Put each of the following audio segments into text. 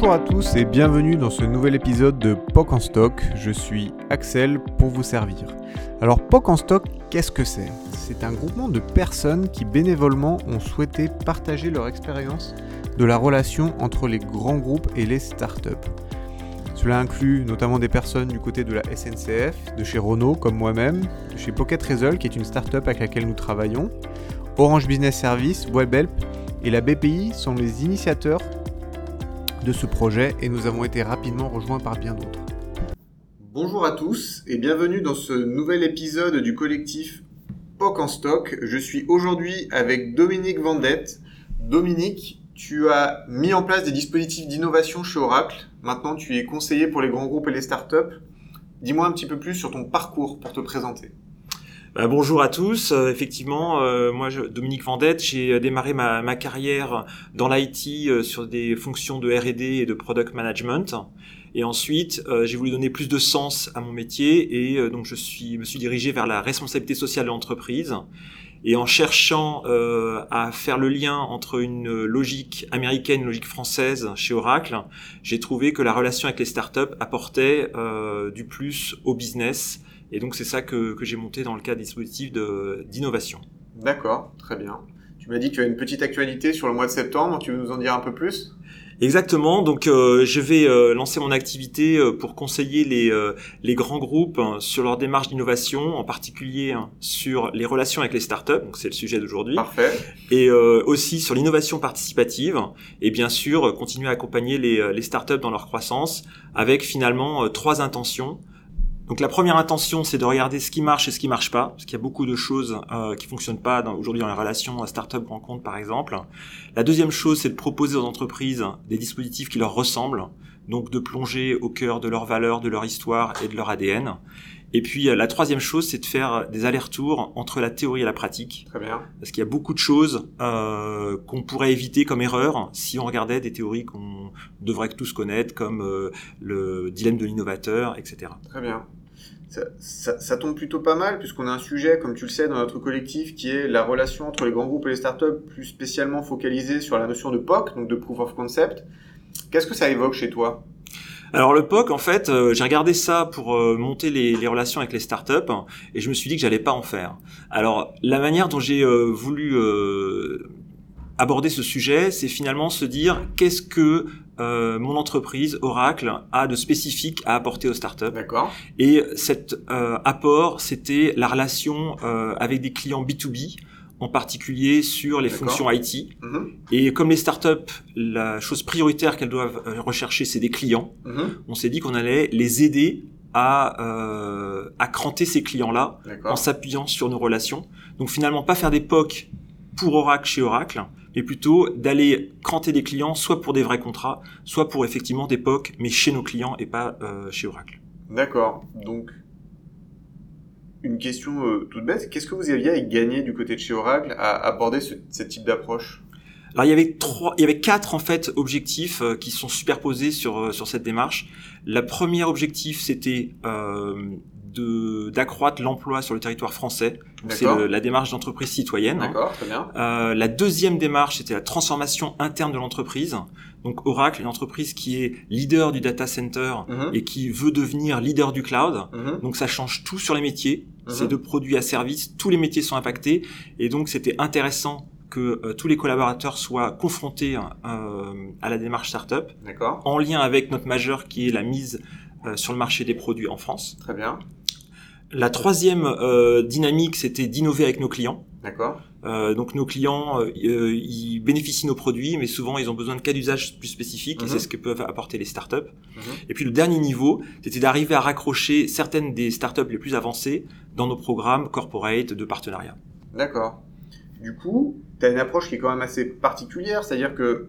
Bonjour à tous et bienvenue dans ce nouvel épisode de POC en stock. Je suis Axel pour vous servir. Alors POC en stock, qu'est-ce que c'est? C'est un groupement de personnes qui bénévolement ont souhaité partager leur expérience de la relation entre les grands groupes et les startups. Cela inclut notamment des personnes du côté de la SNCF, de chez Renault comme moi-même, de chez Pocket Result qui est une startup avec laquelle nous travaillons, Orange Business Service, WebHelp et la BPI sont les initiateurs de ce projet et nous avons été rapidement rejoints par bien d'autres. Bonjour à tous et bienvenue dans ce nouvel épisode du collectif POC en stock. Je suis aujourd'hui avec Dominique Vendette. Dominique, tu as mis en place des dispositifs d'innovation chez Oracle. Maintenant, tu es conseiller pour les grands groupes et les startups. Dis-moi un petit peu plus sur ton parcours pour te présenter. Bah, bonjour à tous. Euh, effectivement, euh, moi, Dominique Vendette, j'ai démarré ma, ma carrière dans l'IT euh, sur des fonctions de R&D et de product management. Et ensuite, j'ai voulu donner plus de sens à mon métier et donc je suis, me suis dirigé vers la responsabilité sociale de l'entreprise. Et en cherchant à faire le lien entre une logique américaine une logique française chez Oracle, j'ai trouvé que la relation avec les startups apportait du plus au business et donc c'est ça que, que j'ai monté dans le cadre des dispositifs d'innovation. D'accord, très bien. Tu m'as dit que tu as une petite actualité sur le mois de septembre, tu veux nous en dire un peu plus? Exactement. Donc, euh, je vais euh, lancer mon activité euh, pour conseiller les, les grands groupes hein, sur leur démarche d'innovation, en particulier hein, sur les relations avec les startups. Donc, c'est le sujet d'aujourd'hui. Parfait. Et aussi sur l'innovation participative. Et bien sûr, continuer à accompagner les, les startups dans leur croissance avec finalement trois intentions. Donc la première intention, c'est de regarder ce qui marche et ce qui marche pas, parce qu'il y a beaucoup de choses euh, qui fonctionnent pas aujourd'hui dans les relations start-up rencontre par exemple. La deuxième chose, c'est de proposer aux entreprises des dispositifs qui leur ressemblent, donc de plonger au cœur de leurs valeurs, de leur histoire et de leur ADN. Et puis euh, la troisième chose, c'est de faire des allers-retours entre la théorie et la pratique. Très bien. Parce qu'il y a beaucoup de choses euh, qu'on pourrait éviter comme erreur si on regardait des théories qu'on devrait tous connaître, comme euh, le dilemme de l'innovateur, etc. Très bien. Ça, tombe plutôt pas mal puisqu'on a un sujet, comme tu le sais, dans notre collectif qui est la relation entre les grands groupes et les startups, plus spécialement focalisée sur la notion de POC, donc de Proof of Concept. Qu'est-ce que ça évoque chez toi? Alors le POC, en fait, euh, j'ai regardé ça pour euh, monter les, relations avec les startups et je me suis dit que j'allais pas en faire. Alors la manière dont j'ai euh, voulu aborder ce sujet, c'est finalement se dire qu'est-ce que euh, mon entreprise Oracle a de spécifique à apporter aux startups. D'accord. Et cet euh, apport, c'était la relation euh, avec des clients B2B en particulier sur les fonctions IT. Mhm. Et comme les startups, la chose prioritaire qu'elles doivent rechercher, c'est des clients, mhm. on s'est dit qu'on allait les aider à, euh, à cranter ces clients-là en s'appuyant sur nos relations. Donc finalement, pas faire des POC pour Oracle chez Oracle, mais plutôt d'aller cranter des clients, soit pour des vrais contrats, soit pour effectivement des POC, mais chez nos clients et pas euh, chez Oracle. D'accord. Donc, une question euh, toute bête, qu'est-ce que vous aviez à gagner du côté de chez Oracle à aborder ce, type d'approche? Alors il y avait trois, il y avait quatre en fait objectifs euh, qui sont superposés sur sur cette démarche. La première objectif c'était d'accroître l'emploi sur le territoire français. C'est la démarche d'entreprise citoyenne. D'accord, très bien. Euh, la deuxième démarche, c'était la transformation interne de l'entreprise. Donc Oracle, une entreprise qui est leader du data center mhm. et qui veut devenir leader du cloud. Mhm. Donc ça change tout sur les métiers. Mhm. C'est de produits à services, tous les métiers sont impactés. Et donc c'était intéressant que euh, tous les collaborateurs soient confrontés euh, à la démarche startup, en lien avec notre majeur qui est la mise sur le marché des produits en France. Très bien. La troisième euh, dynamique, c'était d'innover avec nos clients. D'accord. Euh, donc nos clients, euh, ils bénéficient de nos produits, mais souvent ils ont besoin de cas d'usage plus spécifiques, et c'est mhm. ce que peuvent apporter les startups. Mhm. Et puis le dernier niveau, c'était d'arriver à raccrocher certaines des startups les plus avancées dans nos programmes corporate de partenariat. D'accord. Du coup, tu as une approche qui est quand même assez particulière, c'est-à-dire que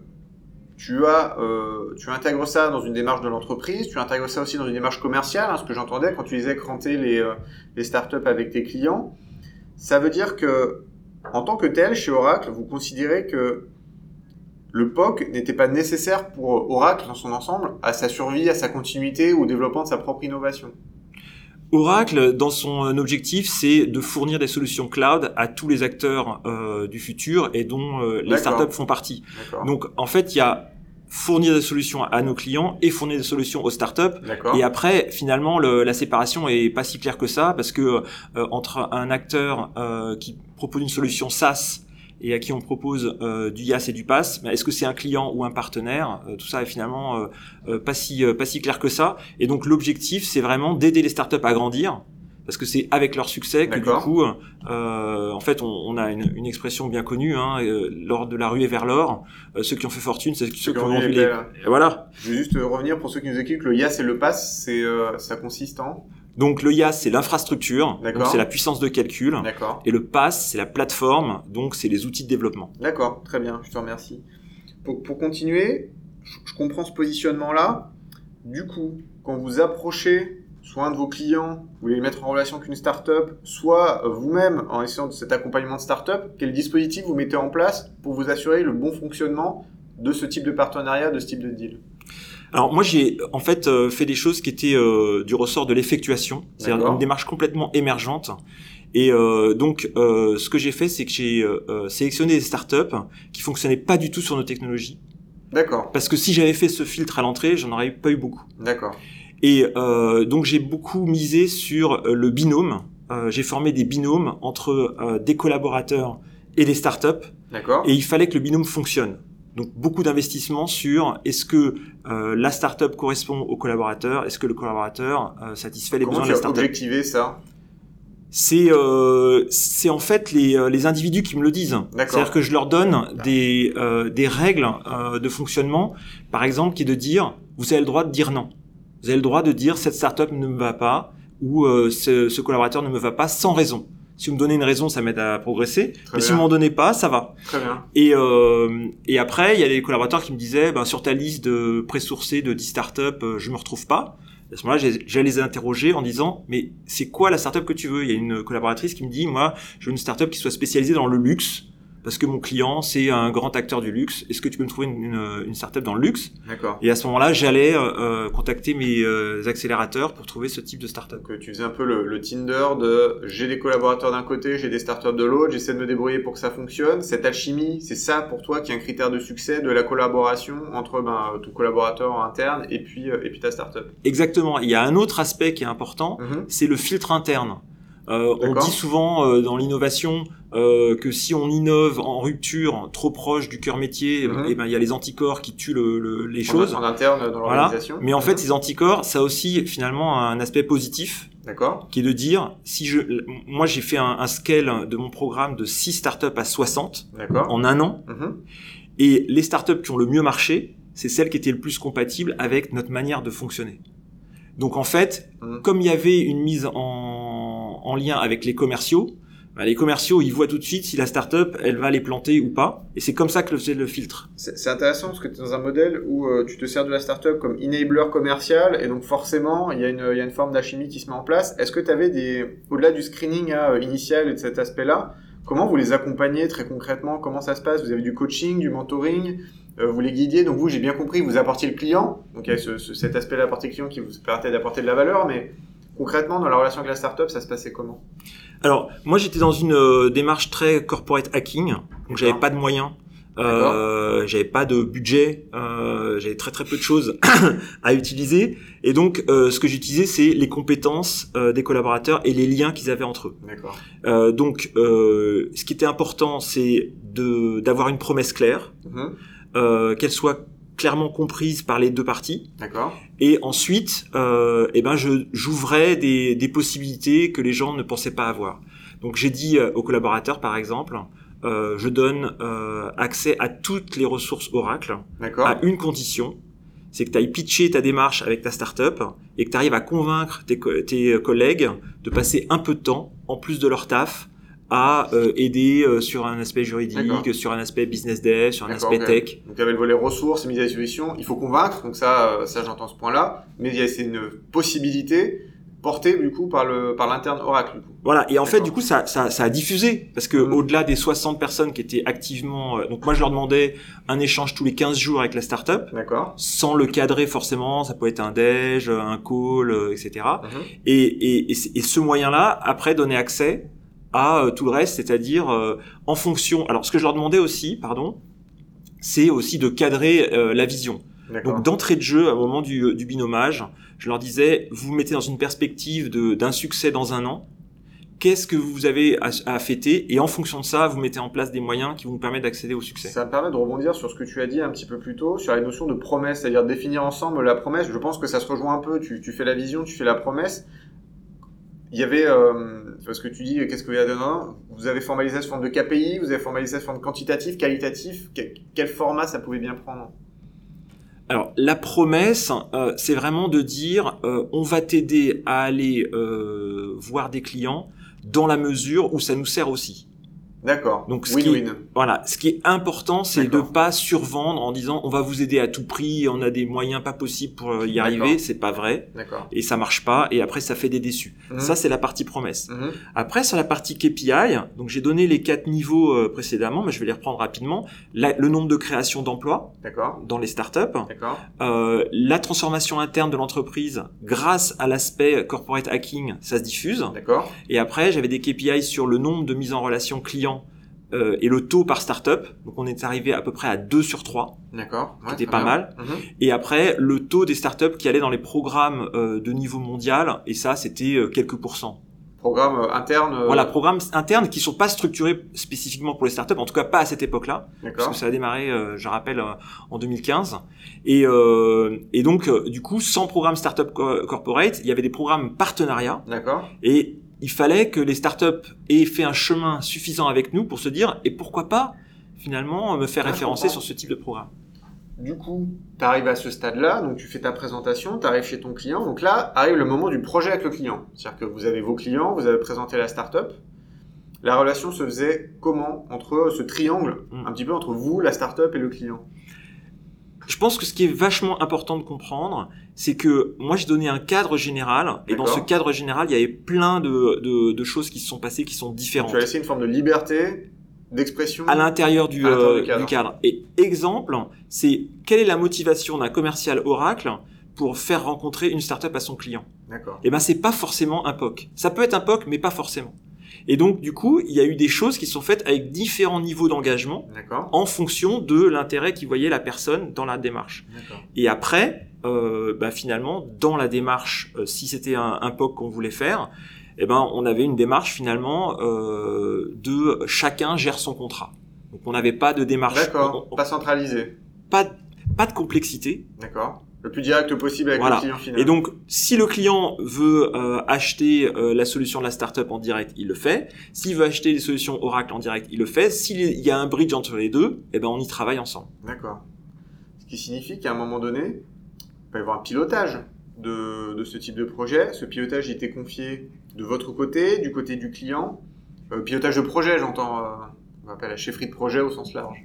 tu as, euh, tu intègres ça dans une démarche de l'entreprise, tu intègres ça aussi dans une démarche commerciale, hein, ce que j'entendais quand tu disais cranter les, euh, les startups avec tes clients. Ça veut dire que, en tant que tel, chez Oracle, vous considérez que le POC n'était pas nécessaire pour Oracle dans son ensemble, à sa survie, à sa continuité ou au développement de sa propre innovation? Oracle, dans son objectif, c'est de fournir des solutions cloud à tous les acteurs euh, du futur et dont euh, les startups font partie. Donc, en fait, il y a fournir des solutions à nos clients et fournir des solutions aux startups. Et après, finalement, le, la séparation est pas si claire que ça parce que euh, entre un acteur euh, qui propose une solution SaaS et à qui on propose euh, du YAS et du PAS, est-ce que c'est un client ou un partenaire? Euh, Tout ça est finalement euh, euh, pas si pas si clair que ça. Et donc l'objectif, c'est vraiment d'aider les startups à grandir parce que c'est avec leur succès que du coup, euh, en fait, on, on a une, une expression bien connue, hein, euh, lors de la ruée vers l'or, euh, ceux qui ont fait fortune, c'est ceux qui ont vendu les... Voilà. Je vais juste revenir pour ceux qui nous écoutent, le YAS et le PAS, c'est, ça consiste en? Donc le IaaS, c'est l'infrastructure, c'est la puissance de calcul, et le PaaS, c'est la plateforme, donc c'est les outils de développement. D'accord, très bien, je te remercie. Pour, pour continuer, je, je comprends ce positionnement-là. Du coup, quand vous approchez soit un de vos clients, vous voulez les mettre en relation avec une startup, soit vous-même en essayant de cet accompagnement de startup, quel dispositif vous mettez en place pour vous assurer le bon fonctionnement de ce type de partenariat, de ce type de deal? Alors moi j'ai en fait euh, fait des choses qui étaient euh, du ressort de l'effectuation, c'est D'accord. une démarche complètement émergente. Et euh, donc ce que j'ai fait, c'est que j'ai sélectionné des startups qui fonctionnaient pas du tout sur nos technologies, D'accord, parce que si j'avais fait ce filtre à l'entrée, j'en aurais pas eu beaucoup. d'accord, Et euh, donc j'ai beaucoup misé sur euh, le binôme. Euh, j'ai formé des binômes entre euh, des collaborateurs et des startups. d'accord. Et il fallait que le binôme fonctionne. Donc beaucoup d'investissements sur est-ce que euh, la startup correspond au collaborateur, est-ce que le collaborateur euh, satisfait les Comment besoins de la startup? objectivé ça? C'est euh, c'est en fait les, les individus qui me le disent. D'accord. C'est-à-dire que je leur donne des euh, des règles euh, de fonctionnement, par exemple, qui est de dire vous avez le droit de dire non. Vous avez le droit de dire cette startup ne me va pas ou euh, ce, ce collaborateur ne me va pas sans raison. Si vous me donnez une raison, ça m'aide à progresser. Très Mais si vous m'en donnez pas, ça va. Très bien. Et, euh, et après, il y a des collaborateurs qui me disaient, ben, sur ta liste de pré-sourcés de 10 startups, euh, je me retrouve pas. À ce moment-là, j'ai- j'allais les interroger en disant, mais c'est quoi la startup que tu veux? Il y a une collaboratrice qui me dit, moi, je veux une startup qui soit spécialisée dans le luxe, parce que mon client, c'est un grand acteur du luxe. Est-ce que tu peux me trouver une, une, une startup dans le luxe? D'accord. Et à ce moment-là, j'allais euh, euh, contacter mes euh, accélérateurs pour trouver ce type de startup. Donc euh, tu faisais un peu le, le Tinder de j'ai des collaborateurs d'un côté, j'ai des startups de l'autre, j'essaie de me débrouiller pour que ça fonctionne. Cette alchimie, c'est ça pour toi qui est un critère de succès de la collaboration entre ben, ton collaborateur interne et puis, euh, et puis ta startup? Exactement. Il y a un autre aspect qui est important, Mhm. c'est le filtre interne. Euh, on dit souvent euh, dans l'innovation euh, que si on innove en rupture trop proche du cœur métier, Mhm. eh ben il y a les anticorps qui tuent le- le- les choses. En, interne dans Voilà. l'organisation. Mais en fait, Mhm. ces anticorps, ça a aussi finalement un aspect positif, D'accord. qui est de dire si je, moi j'ai fait un, un scale de mon programme de 6 startups à 60 D'accord. en un an, Mhm. et les startups qui ont le mieux marché, c'est celles qui étaient le plus compatibles avec notre manière de fonctionner. Donc en fait, comme il y avait une mise en, en lien avec les commerciaux, bah, les commerciaux, ils voient tout de suite si la startup, elle va les planter ou pas. Et c'est comme ça que c'est le filtre. C'est intéressant parce que tu es dans un modèle où euh, tu te sers de la startup comme enabler commercial et donc forcément il y, a une- forme d'alchimie qui se met en place. Est-ce que tu avais des, au-delà du screening hein, initial et de cet aspect-là, comment vous les accompagnez très concrètement? Comment ça se passe? Vous avez du coaching, du mentoring euh, vous les guidiez, donc vous, j'ai bien compris, vous apportiez le client, donc il y a ce- ce- cet aspect-là apporter client qui vous permettait d'apporter de la valeur, mais concrètement, dans la relation avec la startup, ça se passait comment? Alors, moi, j'étais dans une euh, démarche très corporate hacking, donc j'avais pas de moyens. Euh, j'avais pas de budget, euh, j'avais très très peu de choses à utiliser, et donc euh, ce que j'utilisais c'est les compétences euh, des collaborateurs et les liens qu'ils avaient entre eux. D'accord. Euh, donc, euh, ce qui était important, c'est de d'avoir une promesse claire, Mhm. euh, qu'elle soit clairement comprise par les deux parties, D'accord. et ensuite, euh, eh ben, je j'ouvrais des, des possibilités que les gens ne pensaient pas avoir. Donc, j'ai dit euh, aux collaborateurs, par exemple, euh, je donne euh, accès à toutes les ressources Oracle à une condition, c'est que tu ailles pitcher ta démarche avec ta startup et que tu arrives à convaincre tes, co- tes collègues de passer un peu de temps, en plus de leur taf, à euh, aider euh, sur un aspect juridique, sur un aspect business dev, sur un aspect tech. Donc il y avait le volet ressources, mise à disposition, il faut convaincre, donc ça, euh, ça j'entends ce point-là, mais il y a c'est une possibilité portée du coup par le par l'interne Oracle. Du coup. Voilà, et en fait, du coup, ça, ça, ça a diffusé, parce que Mhm. au-delà des 60 personnes qui étaient activement... euh, donc moi, je leur demandais un échange tous les 15 jours avec la startup, D'accord. sans le cadrer forcément, ça peut être un déj, un call, euh, etc. Mhm. Et, et, et, et ce moyen-là, après, donnait accès à euh, tout le reste, c'est-à-dire euh, en fonction. Alors, ce que je leur demandais aussi, pardon, c'est aussi de cadrer euh, la vision. Donc d'entrée de jeu, au moment du, du binomage, je leur disais, vous vous mettez dans une perspective d'un succès dans un an, qu'est-ce que vous avez à, fêter? Et en fonction de ça, vous mettez en place des moyens qui vous permettent d'accéder au succès. Ça me permet de rebondir sur ce que tu as dit un petit peu plus tôt, sur la notion de promesse, c'est-à-dire définir ensemble la promesse. Je pense que ça se rejoint un peu, tu, tu fais la vision, tu fais la promesse. Il y avait, euh, parce que tu dis, qu'est-ce qu'il y a dedans? Vous avez formalisé sous forme de KPI, vous avez formalisé sous forme quantitatif, qualitatif. Quel, format ça pouvait bien prendre? Alors la promesse, euh, c'est vraiment de dire euh, on va t'aider à aller euh, voir des clients dans la mesure où ça nous sert aussi. D'accord. Donc ce qui est, voilà, ce qui est important, c'est de pas survendre en disant on va vous aider à tout prix, on a des moyens pas possibles pour euh, y arriver, c'est pas vrai. D'accord. Et ça marche pas et après ça fait des déçus. Mhm. Ça c'est la partie promesse. Mhm. Après sur la partie KPI, donc j'ai donné les quatre niveaux euh, précédemment, mais je vais les reprendre rapidement. le nombre de créations d'emplois dans les startups. Euh, la transformation interne de l'entreprise grâce à l'aspect corporate hacking, ça se diffuse. D'accord. Et après j'avais des KPI sur le nombre de mises en relation clients euh, et le taux par startup. Donc on est arrivé à peu près à 2 sur 3. D'accord. C'était pas mal. Mhm. Et après, le taux des startups qui allaient dans les programmes euh, de niveau mondial, et ça, c'était euh, quelques pourcents. Programmes internes Voilà, programmes internes qui sont pas structurés spécifiquement pour les startups, en tout cas pas à cette époque-là. Parce que ça a démarré, je rappelle, en 2015. Et, et donc, du coup, sans programme startup corporate, il y avait des programmes partenariats. D'accord. Et il fallait que les startups aient fait un chemin suffisant avec nous pour se dire et pourquoi pas finalement me faire référencer sur ce type de programme. Du coup, tu arrives à ce stade-là, donc tu fais ta présentation, tu arrives chez ton client, donc là arrive le moment du projet avec le client. C'est-à-dire que vous avez vos clients, vous avez présenté la startup. La relation se faisait comment? Entre ce triangle, hmm. un petit peu entre vous, la startup et le client je pense que ce qui est vachement important de comprendre, c'est que moi j'ai donné un cadre général, et dans ce cadre général, il y avait plein de, de, choses qui se sont passées qui sont différentes. tu as laissé une forme de liberté d'expression à l'intérieur du, euh, du, cadre. Et exemple, c'est quelle est la motivation d'un commercial Oracle pour faire rencontrer une startup à son client? D'accord. Et eh ben c'est pas forcément un POC. Ça peut être un POC, mais pas forcément. Et donc, du coup, il y a eu des choses qui sont faites avec différents niveaux d'engagement en fonction de l'intérêt qui voyait la personne dans la démarche. Et après, euh, bah, finalement, dans la démarche, euh, si c'était un, un POC qu'on voulait faire, eh ben, on avait une démarche finalement euh, de chacun gère son contrat. Donc, on n'avait pas de démarche. D'accord. Pas centralisé. Pas, pas de complexité. D'accord le plus direct possible avec le client final. Et donc, si le client veut euh, acheter euh, la solution de la startup en direct, il le fait. S'il veut acheter les solutions Oracle en direct, il le fait. S'il y a un bridge entre les deux, eh ben on y travaille ensemble. D'accord. Ce qui signifie qu'à un moment donné, il va y avoir un pilotage de, de ce type de projet. Ce pilotage il était confié de votre côté, du côté du client. Euh, pilotage de projet, j'entends. on appelle la chefferie de projet au sens large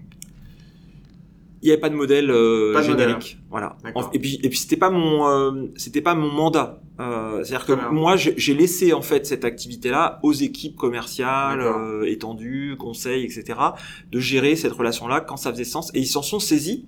il n'y avait pas de modèle euh, générique. Voilà. Et puis et puis c'était pas mon euh, c'était pas mon mandat. Euh, C'est-à-dire que moi j'ai laissé en fait cette activité-là aux équipes commerciales euh, étendues, conseils, etc. de gérer cette relation-là quand ça faisait sens. Et ils s'en sont saisis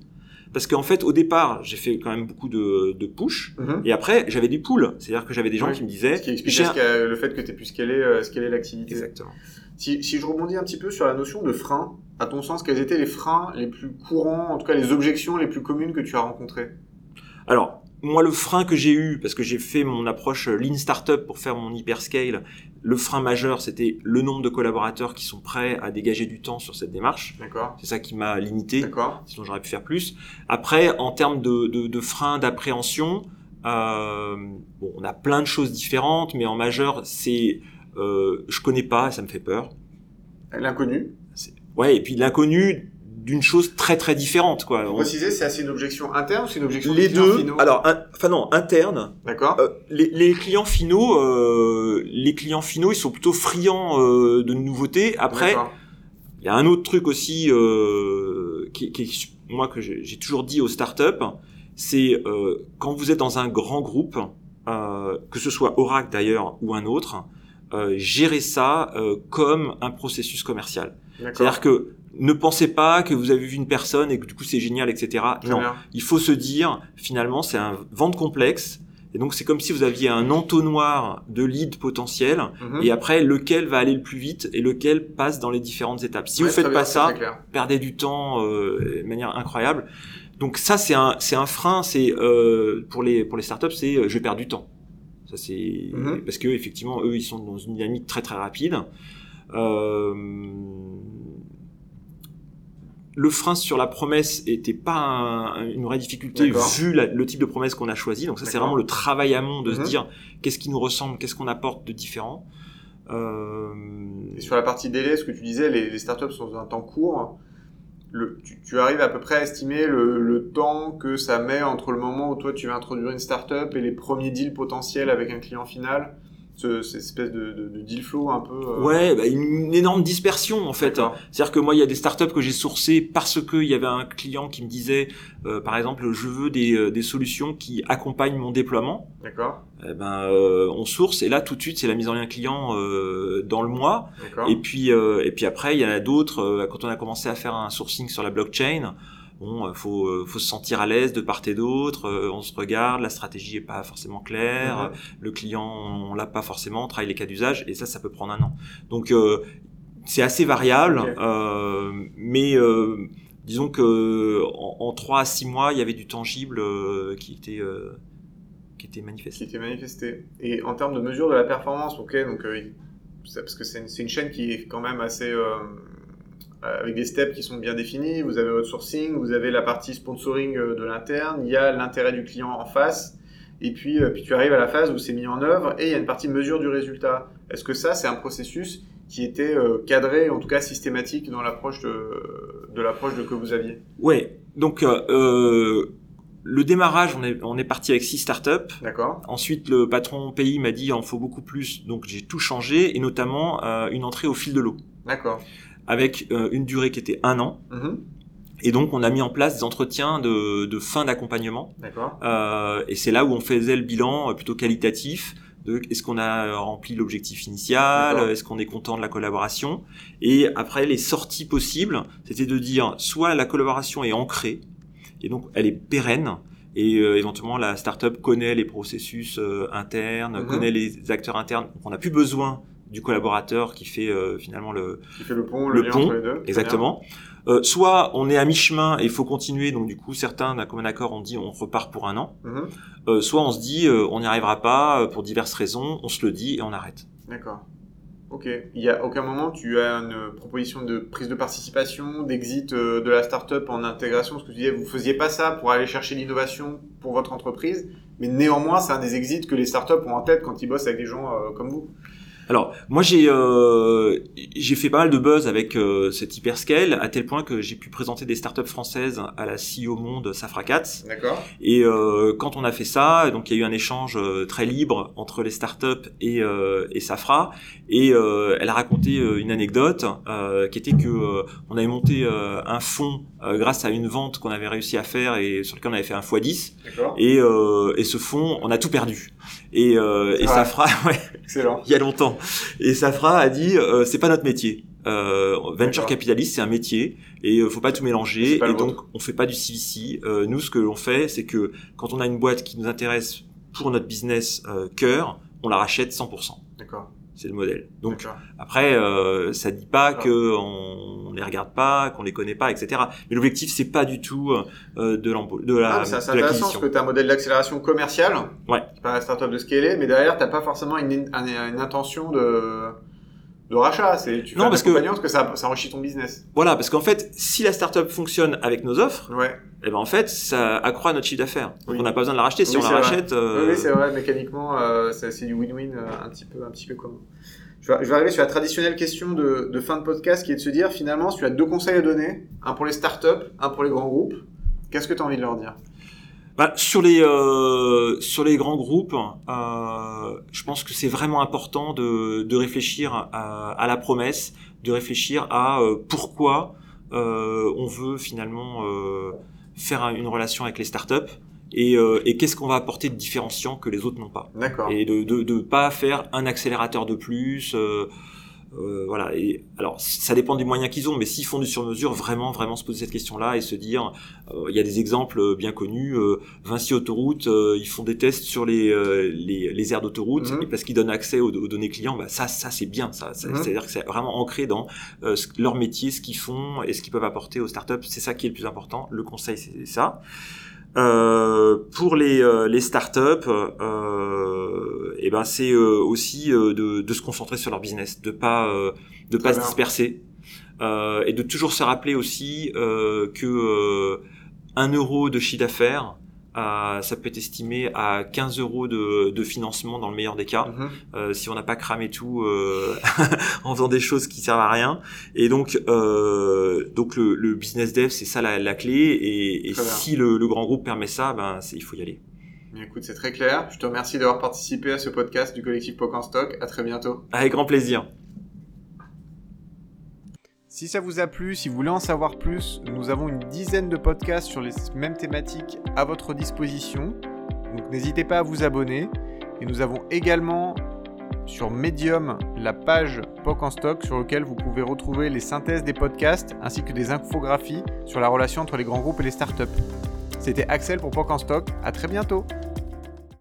parce qu'en fait au départ j'ai fait quand même beaucoup de, de push mhm. et après j'avais des pools c'est à dire que j'avais des gens qui me disaient ce qui expliquait le fait que tu pu scaler euh, scaler l'activité exactement si, si je rebondis un petit peu sur la notion de frein à ton sens, quels étaient les freins les plus courants, en tout cas les objections les plus communes que tu as rencontrées? Alors, moi, le frein que j'ai eu, parce que j'ai fait mon approche Lean Startup pour faire mon hyperscale, le frein majeur, c'était le nombre de collaborateurs qui sont prêts à dégager du temps sur cette démarche. D'accord. C'est ça qui m'a limité. D'accord. Sinon, j'aurais pu faire plus. Après, en termes de, de, de frein d'appréhension, euh, bon, on a plein de choses différentes, mais en majeur, c'est euh, je connais pas, ça me fait peur. L'inconnu? Ouais, et puis l'inconnu d'une chose très très différente quoi. Pour préciser, c'est assez une objection interne ou c'est une objection les deux finaux alors enfin non interne. D'accord. Euh, les, les, clients finaux euh, les clients finaux ils sont plutôt friands euh, de nouveautés. Après il y a un autre truc aussi euh, qui, qui moi que j'ai toujours dit aux startups c'est euh, quand vous êtes dans un grand groupe euh, que ce soit Oracle d'ailleurs ou un autre gérer ça comme un processus commercial c'est-à-dire que ne pensez pas que vous avez vu une personne et que du coup c'est génial, etc. Non, il faut se dire finalement c'est un vente complexe. Et donc c'est comme si vous aviez un entonnoir de leads potentiels mhm. et après lequel va aller le plus vite et lequel passe dans les différentes étapes. Si vous faites pas ça, perdez du temps euh, de manière incroyable. donc ça c'est un c'est un frein, c'est euh, pour les pour les startups, c'est euh, je perds du temps. Ça c'est Mhm. parce que effectivement eux ils sont dans une dynamique très très rapide. Euh, le frein sur la promesse était pas un- une vraie difficulté vu la- le type de promesse qu'on a choisi. Donc ça c'est vraiment le travail amont de Mhm. se dire qu'est-ce qui nous ressemble, qu'est-ce qu'on apporte de différent. Euh, Et sur la partie délai, ce que tu disais, les, les startups sont dans un temps court. Le, tu, tu arrives à peu près à estimer le, le temps que ça met entre le moment où toi tu vas introduire une startup et les premiers deals potentiels avec un client final ce, Cette espèce de, de, de deal flow un peu. euh, Ouais, bah, une, énorme dispersion en fait. D'accord. C'est-à-dire que moi, il y a des startups que j'ai sourcées parce qu'il y avait un client qui me disait, euh, par exemple, je veux des, euh, des solutions qui accompagnent mon déploiement. D'accord. Eh ben, euh, on source et là tout de suite, c'est la mise en lien client euh, dans le mois. D'accord. Et puis, euh, et puis après, il y en a d'autres. quand on a commencé à faire un sourcing sur la blockchain, bon, euh, faut, euh, faut se sentir à l'aise de part et d'autre. euh, on se regarde, la stratégie est pas forcément claire, le client on l'a pas forcément, on travaille les cas d'usage, et ça, ça peut prendre un an. Donc, euh, c'est assez variable, euh, mais euh, disons que en, en 3 à 6 mois, il y avait du tangible euh, qui était euh, qui était qui manifesté. était manifesté. Et en termes de mesure de la performance, ok, donc euh, parce que c'est une, une chaîne qui est quand même assez euh, avec des steps qui sont bien définis. Vous avez votre sourcing, vous avez la partie sponsoring euh, de l'interne, il y a l'intérêt du client en face, et puis euh, puis tu arrives à la phase où c'est mis en œuvre et il y a une partie mesure du résultat. Est-ce que ça c'est un processus qui était euh, cadré, en tout cas systématique dans l'approche de, de l'approche de que vous aviez? Ouais, donc euh, euh, le démarrage, on est, on est parti avec 6 startups. D'accord Ensuite, le patron pays m'a dit il en faut beaucoup plus, donc j'ai tout changé, et notamment euh, une entrée au fil de l'eau, D'accord. Avec euh, une durée qui était un an. Mhm. Et donc, on a mis en place des entretiens de, de fin d'accompagnement. Euh, et c'est là où on faisait le bilan euh, plutôt qualitatif de est-ce qu'on a euh, rempli l'objectif initial, est-ce qu'on est content de la collaboration. Et après, les sorties possibles, c'était de dire soit la collaboration est ancrée, et donc elle est pérenne, et euh, éventuellement la startup connaît les processus euh, internes, Mhm. connaît les acteurs internes, donc on n'a plus besoin du collaborateur qui fait euh, finalement le, Qui fait le pont, le, Le pont, entre les deux Exactement. Euh, soit on est à mi-chemin et il faut continuer, donc du coup certains d'un commun accord on dit on repart pour un an. Mhm. Euh, soit on se dit on n'y arrivera pas pour diverses raisons, on se le dit et on arrête. D'accord. Ok. Il y a aucun moment tu as une proposition de prise de participation, d'exit de la startup en intégration, parce que tu disais vous faisiez pas ça pour aller chercher l'innovation pour votre entreprise, mais néanmoins c'est un des exits que les startups ont en tête quand ils bossent avec des gens comme vous. Alors moi j'ai euh, j'ai fait pas mal de buzz avec euh, cette hyperscale à tel point que j'ai pu présenter des startups françaises à la CEO Monde Safra Katz. D'accord. Et euh, quand on a fait ça, donc il y a eu un échange euh, très libre entre les startups et, euh, et Safra, et euh, elle a raconté une anecdote euh, qui était que euh, on avait monté euh, un fonds euh, grâce à une vente qu'on avait réussi à faire et sur lequel on avait fait un x10, D'accord. et, euh, et ce fonds, on a tout perdu. Et, euh, et Ouais. Safra, ouais, il y a longtemps, et Safra a dit euh, c'est pas notre métier. Euh, venture D'accord. capitalist, c'est un métier et euh, faut pas tout mélanger. pas Et donc, vôtre. on fait pas du CVC. Euh, nous, ce que l'on fait, c'est que quand on a une boîte qui nous intéresse pour notre business euh, cœur, on la rachète 100%. D'accord. C'est le modèle. Donc après, euh, ça dit pas Ah. que on, on les regarde pas, qu'on les connaît pas, etc. Mais l'objectif, c'est pas du tout euh, de l'embauche, de la, Ah, c'est de intéressant parce que tu as un modèle d'accélération commerciale Ouais. qui permet à la startup de scaler, mais derrière, tu pas forcément une, une, une intention de, de rachat. C'est, tu fais Non, un parce que- parce que ça, ça enrichit ton business. Voilà, parce qu'en fait, si la startup fonctionne avec nos offres, Ouais. Eh ben en fait, ça accroît notre chiffre d'affaires. Donc Oui. on n'a pas besoin de la racheter. Si Oui, on la vrai. rachète, euh, Oui, c'est vrai, mécaniquement, euh, c'est, du win-win euh, un petit peu, un petit peu commun. Je vais, je vais arriver sur la traditionnelle question de, de fin de podcast qui est de se dire finalement, si tu as deux conseils à donner, un pour les startups, un pour les grands groupes, qu'est-ce que tu as envie de leur dire? Bah, sur les sur les grands groupes, je pense que c'est vraiment important de, de réfléchir à, à la promesse, de réfléchir à pourquoi on veut finalement faire un- une relation avec les startups et, euh, et qu'est-ce qu'on va apporter de différenciant que les autres n'ont pas. D'accord. Et de de de pas faire un accélérateur de plus. euh, euh, voilà. Et alors, ça dépend des moyens qu'ils ont, mais s'ils font du sur-mesure, vraiment, vraiment se poser cette question-là et se dire, euh, il y a des exemples bien connus. Euh, Vinci Autoroute, ils font des tests sur les les, les aires d'autoroute mhm. et parce qu'ils donnent accès aux, données clients, bah, ça, ça c'est bien. Ça, mhm. c'est-à-dire que c'est vraiment ancré dans leur métier, ce qu'ils font et ce qu'ils peuvent apporter aux startups. C'est ça qui est le plus important. Le conseil, c'est ça. Euh, pour les, euh, les startups, euh, et eh ben c'est euh, aussi de, de, se concentrer sur leur business, de pas de pas se disperser. Et de toujours se rappeler aussi que un euro de chiffre d'affaires ça peut être estimé à 15 euros de, de financement dans le meilleur des cas, mhm. euh, si on n'a pas cramé tout euh, en faisant des choses qui servent à rien. Et donc, euh, donc le, le, business dev, c'est ça la, la, clé. Et, et si le, le, grand groupe permet ça, ben il faut y aller. Écoute, c'est très clair. Je te remercie d'avoir participé à ce podcast du collectif Poc en Stock. À très bientôt. Avec grand plaisir. Si ça vous a plu, si vous voulez en savoir plus, nous avons une dizaine de podcasts sur les mêmes thématiques à votre disposition. Donc n'hésitez pas à vous abonner. Et nous avons également sur Medium la page POC en stock sur laquelle vous pouvez retrouver les synthèses des podcasts ainsi que des infographies sur la relation entre les grands groupes et les startups. C'était Axel pour POC en stock. À très bientôt.